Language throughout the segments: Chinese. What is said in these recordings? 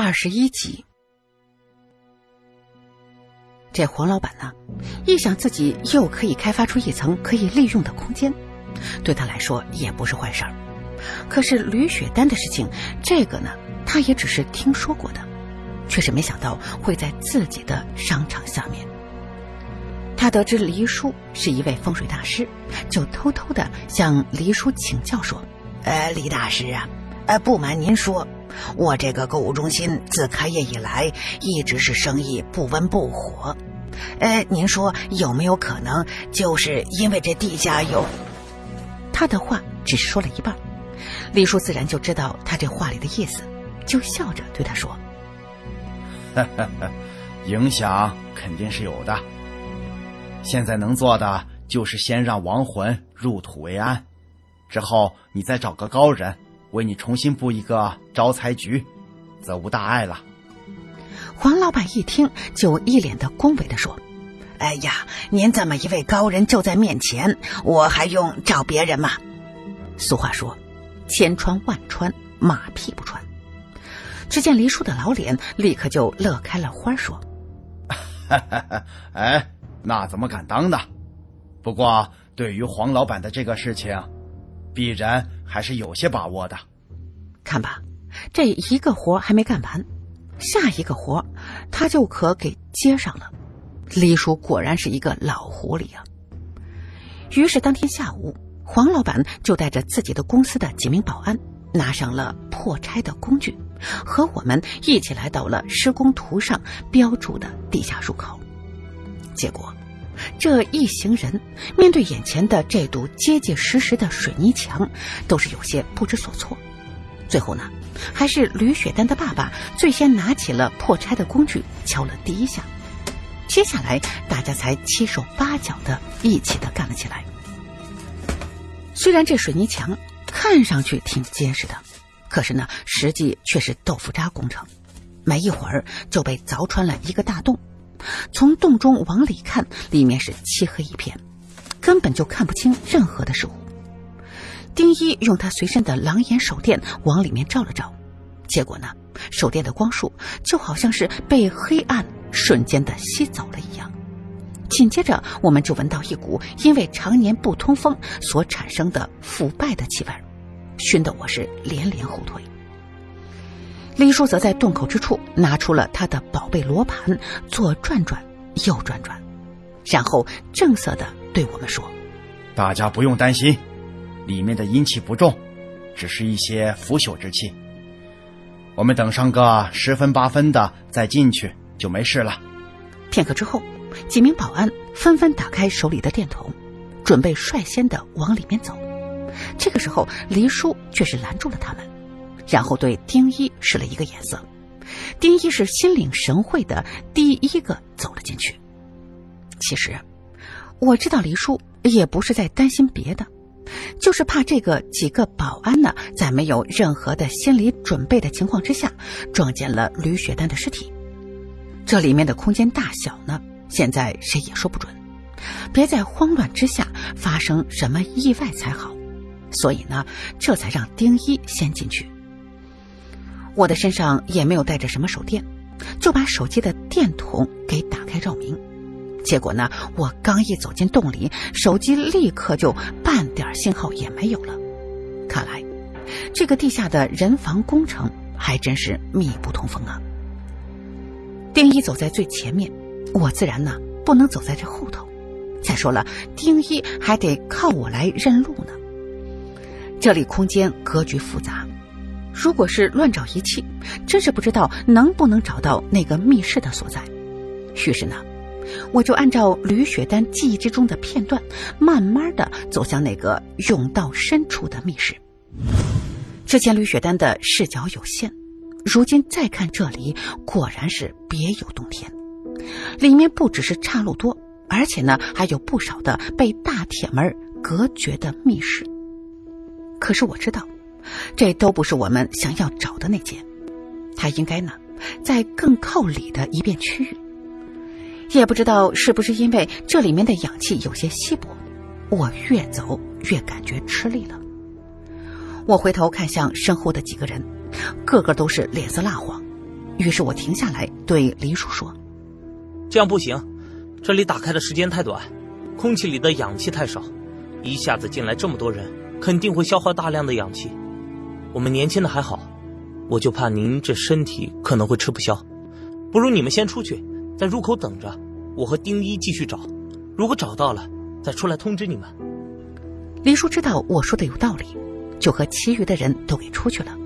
二十一集。这黄老板呢，一想自己又可以开发出一层可以利用的空间，对他来说也不是坏事儿。可是吕雪丹的事情，这个呢，他也只是听说过的，却是没想到会在自己的商场下面。他得知黎叔是一位风水大师，就偷偷的向黎叔请教说：“呃，李大师啊，呃，不瞒您说，我这个购物中心自开业以来，一直是生意不温不火。呃，您说有没有可能，就是因为这地下有？”他的话只是说了一半。李叔自然就知道他这话里的意思，就笑着对他说：“影响肯定是有的。现在能做的就是先让亡魂入土为安，之后你再找个高人为你重新布一个招财局，则无大碍了。”黄老板一听，就一脸的恭维的说：“哎呀，您这么一位高人就在面前，我还用找别人吗？”俗话说。千穿万穿，马屁不穿。只见黎叔的老脸立刻就乐开了花，说：“哎，那怎么敢当呢？不过对于黄老板的这个事情，必然还是有些把握的。看吧，这一个活还没干完，下一个活他就可给接上了。李叔果然是一个老狐狸啊。于是当天下午。”黄老板就带着自己的公司的几名保安，拿上了破拆的工具，和我们一起来到了施工图上标注的地下入口。结果，这一行人面对眼前的这堵结结实实的水泥墙，都是有些不知所措。最后呢，还是吕雪丹的爸爸最先拿起了破拆的工具，敲了第一下。接下来，大家才七手八脚的一起的干了起来。虽然这水泥墙看上去挺结实的，可是呢，实际却是豆腐渣工程。没一会儿就被凿穿了一个大洞，从洞中往里看，里面是漆黑一片，根本就看不清任何的事物。丁一用他随身的狼眼手电往里面照了照，结果呢，手电的光束就好像是被黑暗瞬间的吸走了一样。紧接着，我们就闻到一股因为常年不通风所产生的腐败的气味，熏得我是连连后退。李叔则在洞口之处拿出了他的宝贝罗盘，左转转，右转转，然后正色的对我们说：“大家不用担心，里面的阴气不重，只是一些腐朽之气。我们等上个十分八分的再进去就没事了。”片刻之后。几名保安纷纷打开手里的电筒，准备率先的往里面走。这个时候，黎叔却是拦住了他们，然后对丁一使了一个眼色。丁一是心领神会的第一个走了进去。其实，我知道黎叔也不是在担心别的，就是怕这个几个保安呢，在没有任何的心理准备的情况之下，撞见了吕雪丹的尸体。这里面的空间大小呢？现在谁也说不准，别在慌乱之下发生什么意外才好。所以呢，这才让丁一先进去。我的身上也没有带着什么手电，就把手机的电筒给打开照明。结果呢，我刚一走进洞里，手机立刻就半点信号也没有了。看来，这个地下的人防工程还真是密不通风啊。丁一走在最前面。我自然呢不能走在这后头。再说了，丁一还得靠我来认路呢。这里空间格局复杂，如果是乱找一气，真是不知道能不能找到那个密室的所在。于是呢，我就按照吕雪丹记忆之中的片段，慢慢的走向那个甬道深处的密室。之前吕雪丹的视角有限，如今再看这里，果然是别有洞天。里面不只是岔路多，而且呢还有不少的被大铁门隔绝的密室。可是我知道，这都不是我们想要找的那间，它应该呢在更靠里的一片区域。也不知道是不是因为这里面的氧气有些稀薄，我越走越感觉吃力了。我回头看向身后的几个人，个个都是脸色蜡黄。于是我停下来对黎叔说：“这样不行，这里打开的时间太短，空气里的氧气太少，一下子进来这么多人，肯定会消耗大量的氧气。我们年轻的还好，我就怕您这身体可能会吃不消。不如你们先出去，在入口等着，我和丁一继续找。如果找到了，再出来通知你们。”黎叔知道我说的有道理，就和其余的人都给出去了。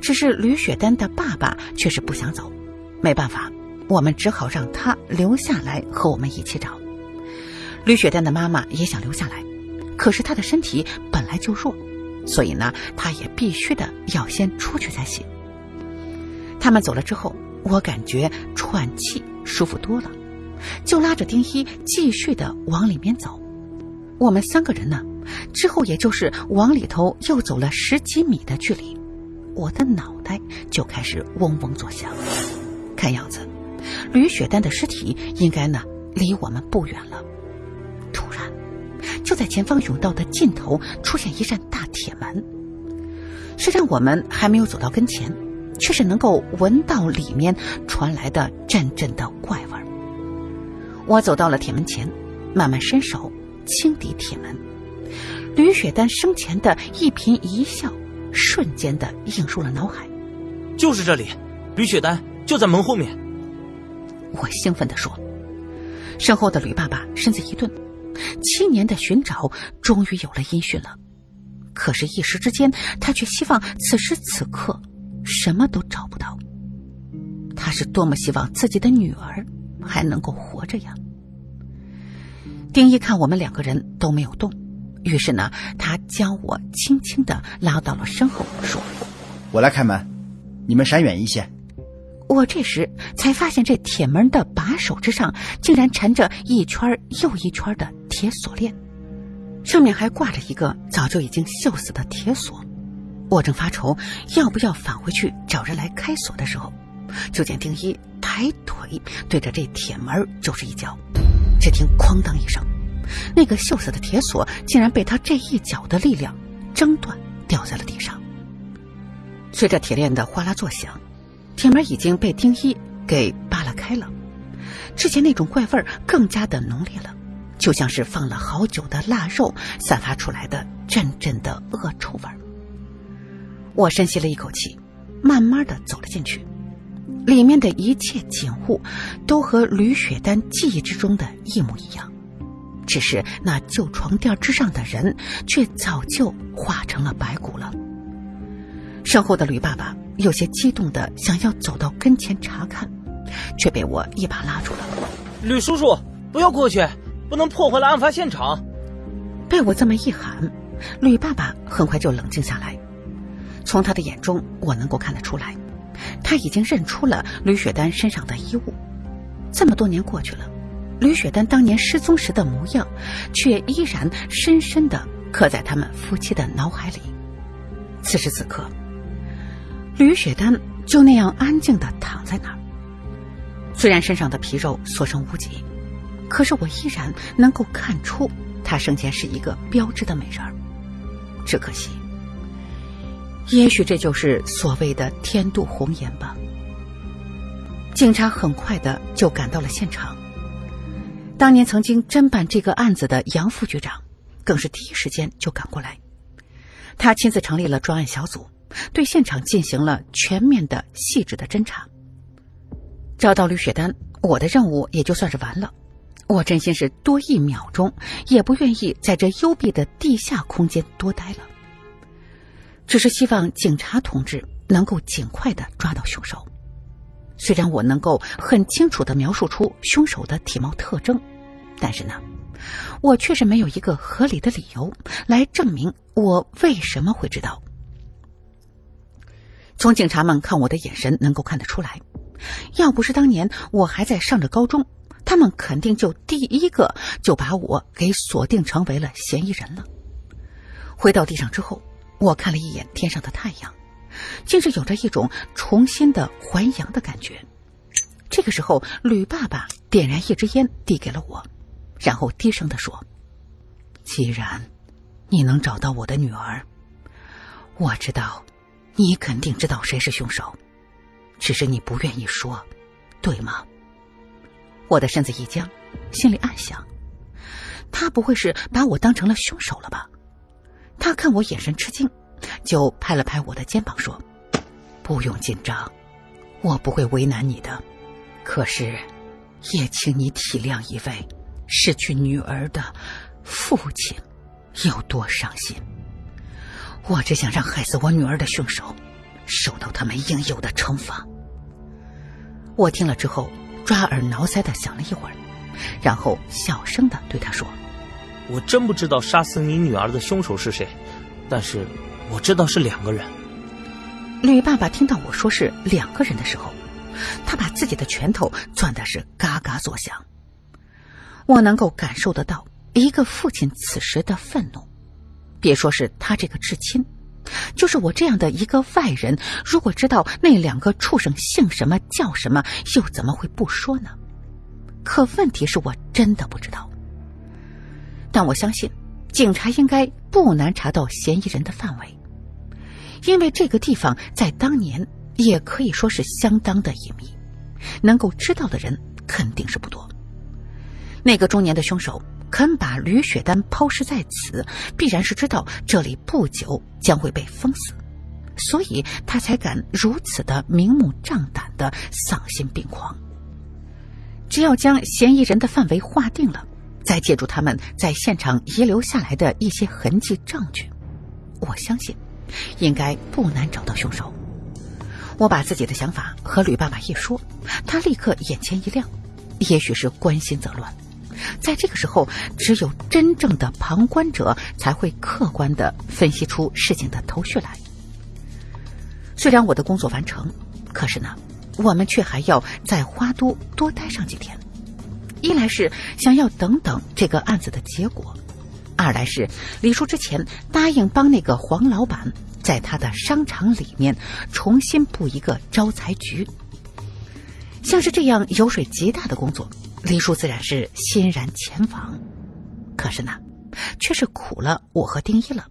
只是吕雪丹的爸爸却是不想走，没办法，我们只好让他留下来和我们一起找。吕雪丹的妈妈也想留下来，可是她的身体本来就弱，所以呢，她也必须的要先出去才行。他们走了之后，我感觉喘气舒服多了，就拉着丁一继续的往里面走。我们三个人呢，之后也就是往里头又走了十几米的距离。我的脑袋就开始嗡嗡作响，看样子，吕雪丹的尸体应该呢离我们不远了。突然，就在前方甬道的尽头出现一扇大铁门。虽然我们还没有走到跟前，却是能够闻到里面传来的阵阵的怪味儿。我走到了铁门前，慢慢伸手轻抵铁门，吕雪丹生前的一颦一笑。瞬间的映入了脑海，就是这里，吕雪丹就在门后面。我兴奋地说。身后的吕爸爸身子一顿，七年的寻找终于有了音讯了。可是，一时之间，他却希望此时此刻什么都找不到。他是多么希望自己的女儿还能够活着呀！丁一看我们两个人都没有动。于是呢，他将我轻轻的拉到了身后，说：“我来开门，你们闪远一些。”我这时才发现，这铁门的把手之上竟然缠着一圈又一圈的铁锁链，上面还挂着一个早就已经锈死的铁锁。我正发愁要不要返回去找人来开锁的时候，就见丁一抬腿对着这铁门就是一脚，只听“哐当”一声。那个锈死的铁锁竟然被他这一脚的力量挣断，掉在了地上。随着铁链的哗啦作响，铁门已经被丁一给扒拉开了。之前那种怪味更加的浓烈了，就像是放了好久的腊肉散发出来的阵阵的恶臭味儿。我深吸了一口气，慢慢的走了进去。里面的一切景物都和吕雪丹记忆之中的一模一样。只是那旧床垫之上的人，却早就化成了白骨了。身后的吕爸爸有些激动的想要走到跟前查看，却被我一把拉住了。吕叔叔，不要过去，不能破坏了案发现场。被我这么一喊，吕爸爸很快就冷静下来。从他的眼中，我能够看得出来，他已经认出了吕雪丹身上的衣物。这么多年过去了。吕雪丹当年失踪时的模样，却依然深深的刻在他们夫妻的脑海里。此时此刻，吕雪丹就那样安静的躺在那儿。虽然身上的皮肉所剩无几，可是我依然能够看出她生前是一个标致的美人儿。只可惜，也许这就是所谓的天妒红颜吧。警察很快的就赶到了现场。当年曾经侦办这个案子的杨副局长，更是第一时间就赶过来。他亲自成立了专案小组，对现场进行了全面的、细致的侦查。找到吕雪丹，我的任务也就算是完了。我真心是多一秒钟也不愿意在这幽闭的地下空间多待了。只是希望警察同志能够尽快的抓到凶手。虽然我能够很清楚的描述出凶手的体貌特征，但是呢，我确实没有一个合理的理由来证明我为什么会知道。从警察们看我的眼神能够看得出来，要不是当年我还在上着高中，他们肯定就第一个就把我给锁定成为了嫌疑人了。回到地上之后，我看了一眼天上的太阳。竟是有着一种重新的还阳的感觉。这个时候，吕爸爸点燃一支烟，递给了我，然后低声的说：“既然你能找到我的女儿，我知道你肯定知道谁是凶手。只是你不愿意说，对吗？我的身子一僵，心里暗想：他不会是把我当成了凶手了吧？他看我眼神吃惊，就拍了拍我的肩膀说：“不用紧张，我不会为难你的。可是，也请你体谅一位失去女儿的父亲有多伤心。我只想让害死我女儿的凶手受到他们应有的惩罚。”我听了之后，抓耳挠腮的想了一会儿，然后小声的对他说。我真不知道杀死你女儿的凶手是谁，但是我知道是两个人。吕爸爸听到我说是两个人的时候，他把自己的拳头攥的是嘎嘎作响。我能够感受得到一个父亲此时的愤怒，别说是他这个至亲，就是我这样的一个外人，如果知道那两个畜生姓什么叫什么，又怎么会不说呢？可问题是我真的不知道。但我相信，警察应该不难查到嫌疑人的范围，因为这个地方在当年也可以说是相当的隐秘，能够知道的人肯定是不多。那个中年的凶手肯把吕雪丹抛尸在此，必然是知道这里不久将会被封死，所以他才敢如此的明目张胆的丧心病狂。只要将嫌疑人的范围划定了。再借助他们在现场遗留下来的一些痕迹证据，我相信应该不难找到凶手。我把自己的想法和吕爸爸一说，他立刻眼前一亮。也许是关心则乱，在这个时候，只有真正的旁观者才会客观的分析出事情的头绪来。虽然我的工作完成，可是呢，我们却还要在花都多待上几天。一来是想要等等这个案子的结果，二来是李叔之前答应帮那个黄老板在他的商场里面重新布一个招财局。像是这样油水极大的工作，李叔自然是欣然前往。可是呢，却是苦了我和丁一了。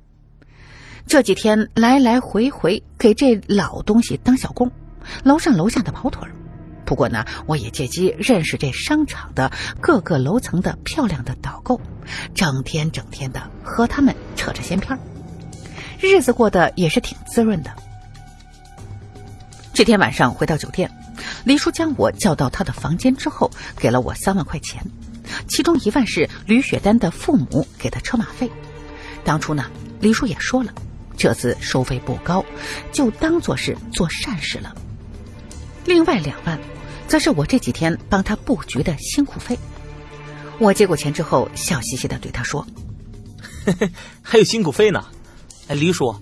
这几天来来回回给这老东西当小工，楼上楼下的跑腿儿。不过呢，我也借机认识这商场的各个楼层的漂亮的导购，整天整天的和他们扯着闲篇日子过得也是挺滋润的。这天晚上回到酒店，黎叔将我叫到他的房间之后，给了我三万块钱，其中一万是吕雪丹的父母给的车马费。当初呢，黎叔也说了，这次收费不高，就当做是做善事了。另外两万。则是我这几天帮他布局的辛苦费。我接过钱之后，笑嘻嘻的对他说：“还有辛苦费呢。哎，黎叔，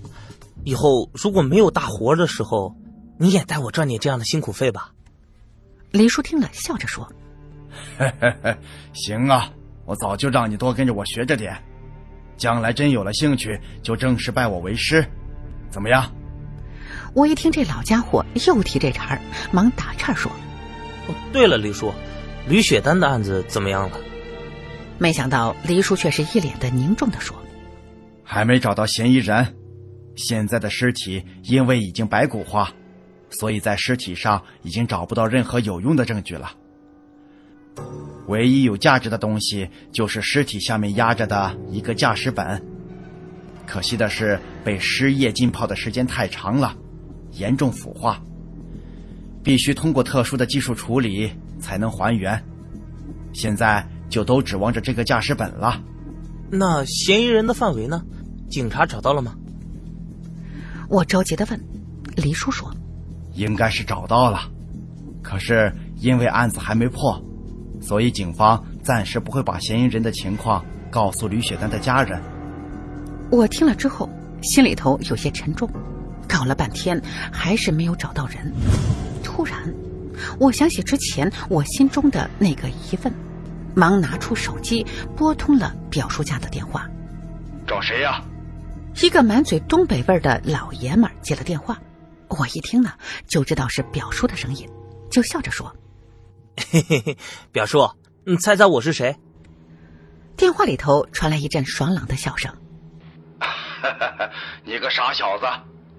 以后如果没有大活的时候，你也带我赚点这样的辛苦费吧。”黎叔听了，笑着说：“行啊，我早就让你多跟着我学着点，将来真有了兴趣，就正式拜我为师，怎么样？”我一听这老家伙又提这茬儿，忙打岔说。哦，对了，黎叔，吕雪丹的案子怎么样了？没想到黎叔却是一脸的凝重的说：“还没找到嫌疑人，现在的尸体因为已经白骨化，所以在尸体上已经找不到任何有用的证据了。唯一有价值的东西就是尸体下面压着的一个驾驶本，可惜的是被尸液浸泡的时间太长了，严重腐化。”必须通过特殊的技术处理才能还原，现在就都指望着这个驾驶本了。那嫌疑人的范围呢？警察找到了吗？我着急的问。黎叔说：“应该是找到了，可是因为案子还没破，所以警方暂时不会把嫌疑人的情况告诉吕雪丹的家人。”我听了之后，心里头有些沉重。搞了半天，还是没有找到人。突然，我想起之前我心中的那个疑问，忙拿出手机拨通了表叔家的电话。找谁呀？一个满嘴东北味的老爷们儿接了电话。我一听呢，就知道是表叔的声音，就笑着说：“嘿嘿嘿，表叔，你猜猜我是谁？”电话里头传来一阵爽朗的笑声：“ 你个傻小子，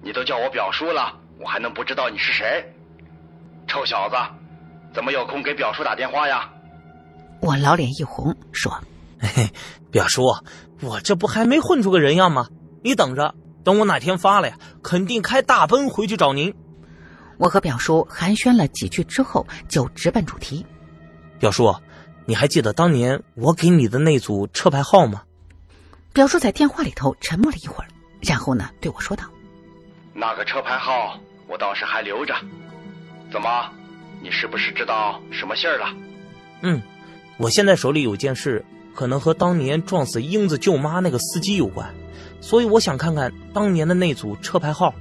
你都叫我表叔了，我还能不知道你是谁？”臭小子，怎么有空给表叔打电话呀？我老脸一红，说：“嘿嘿，表叔，我这不还没混出个人样吗？你等着，等我哪天发了呀，肯定开大奔回去找您。”我和表叔寒暄了几句之后，就直奔主题。表叔，你还记得当年我给你的那组车牌号吗？表叔在电话里头沉默了一会儿，然后呢对我说道：“那个车牌号我倒是还留着。怎么，你是不是知道什么信儿了？”“嗯，我现在手里有件事，可能和当年撞死英子舅妈那个司机有关，所以我想看看当年的那组车牌号。”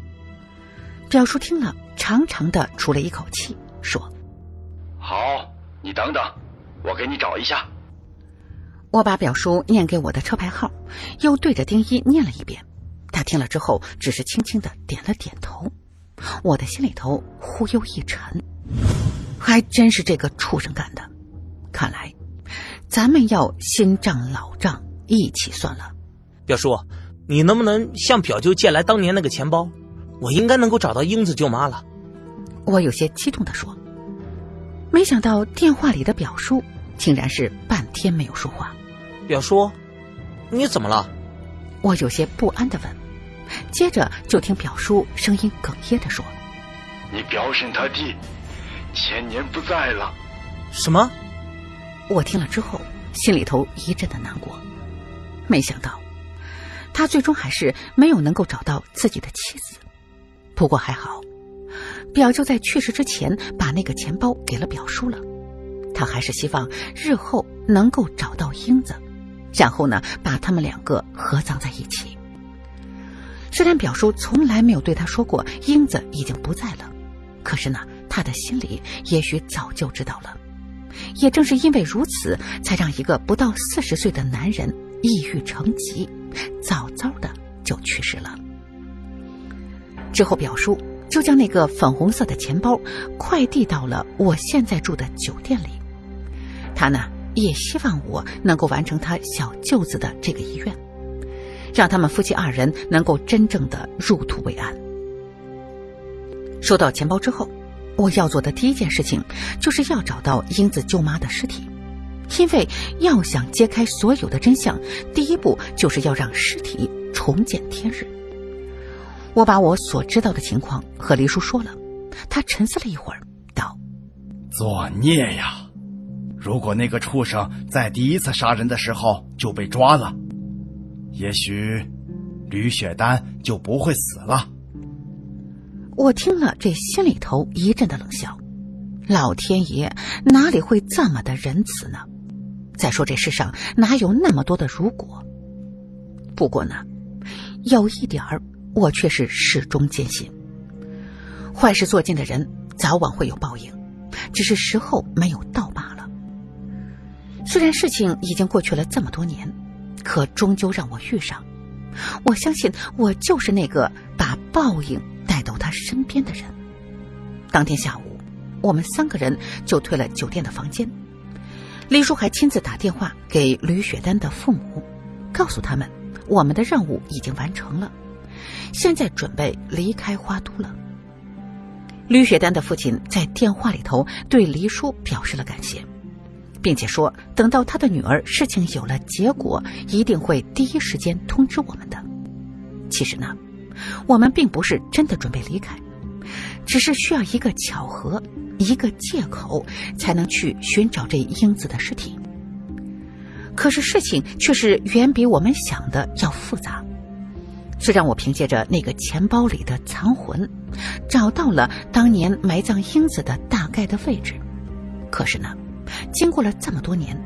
表叔听了，长长的出了一口气，说：“好，你等等，我给你找一下。”我把表叔念给我的车牌号，又对着丁一念了一遍。他听了之后，只是轻轻的点了点头。我的心里头忽悠一沉，还真是这个畜生干的。看来，咱们要新账老账一起算了。表叔，你能不能向表舅借来当年那个钱包？我应该能够找到英子舅妈了。我有些激动的说。没想到电话里的表叔竟然是半天没有说话。表叔，你怎么了？我有些不安的问，接着就听表叔声音哽咽的说：“你表婶他弟千年不在了。”什么？我听了之后心里头一阵的难过。没想到，他最终还是没有能够找到自己的妻子。不过还好，表舅在去世之前把那个钱包给了表叔了。他还是希望日后能够找到英子。然后呢，把他们两个合葬在一起。虽然表叔从来没有对他说过英子已经不在了，可是呢，他的心里也许早就知道了。也正是因为如此，才让一个不到四十岁的男人抑郁成疾，早早的就去世了。之后，表叔就将那个粉红色的钱包快递到了我现在住的酒店里。他呢？也希望我能够完成他小舅子的这个遗愿，让他们夫妻二人能够真正的入土为安。收到钱包之后，我要做的第一件事情就是要找到英子舅妈的尸体，因为要想揭开所有的真相，第一步就是要让尸体重见天日。我把我所知道的情况和黎叔说了，他沉思了一会儿，道：“作孽呀！”如果那个畜生在第一次杀人的时候就被抓了，也许吕雪丹就不会死了。我听了，这心里头一阵的冷笑。老天爷哪里会这么的仁慈呢？再说这世上哪有那么多的如果？不过呢，有一点儿我却是始终坚信：坏事做尽的人早晚会有报应，只是时候没有到罢了。虽然事情已经过去了这么多年，可终究让我遇上。我相信我就是那个把报应带到他身边的人。当天下午，我们三个人就退了酒店的房间。李叔还亲自打电话给吕雪丹的父母，告诉他们我们的任务已经完成了，现在准备离开花都了。吕雪丹的父亲在电话里头对黎叔表示了感谢。并且说，等到他的女儿事情有了结果，一定会第一时间通知我们的。其实呢，我们并不是真的准备离开，只是需要一个巧合、一个借口，才能去寻找这英子的尸体。可是事情却是远比我们想的要复杂。虽然我凭借着那个钱包里的残魂，找到了当年埋葬英子的大概的位置，可是呢。经过了这么多年，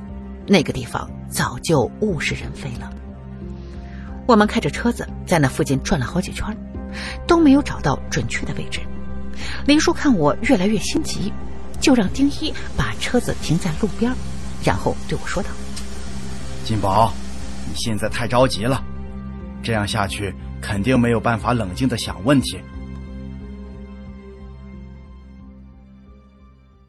那个地方早就物是人非了。我们开着车子在那附近转了好几圈，都没有找到准确的位置。林叔看我越来越心急，就让丁一把车子停在路边，然后对我说道：“金宝，你现在太着急了，这样下去肯定没有办法冷静的想问题。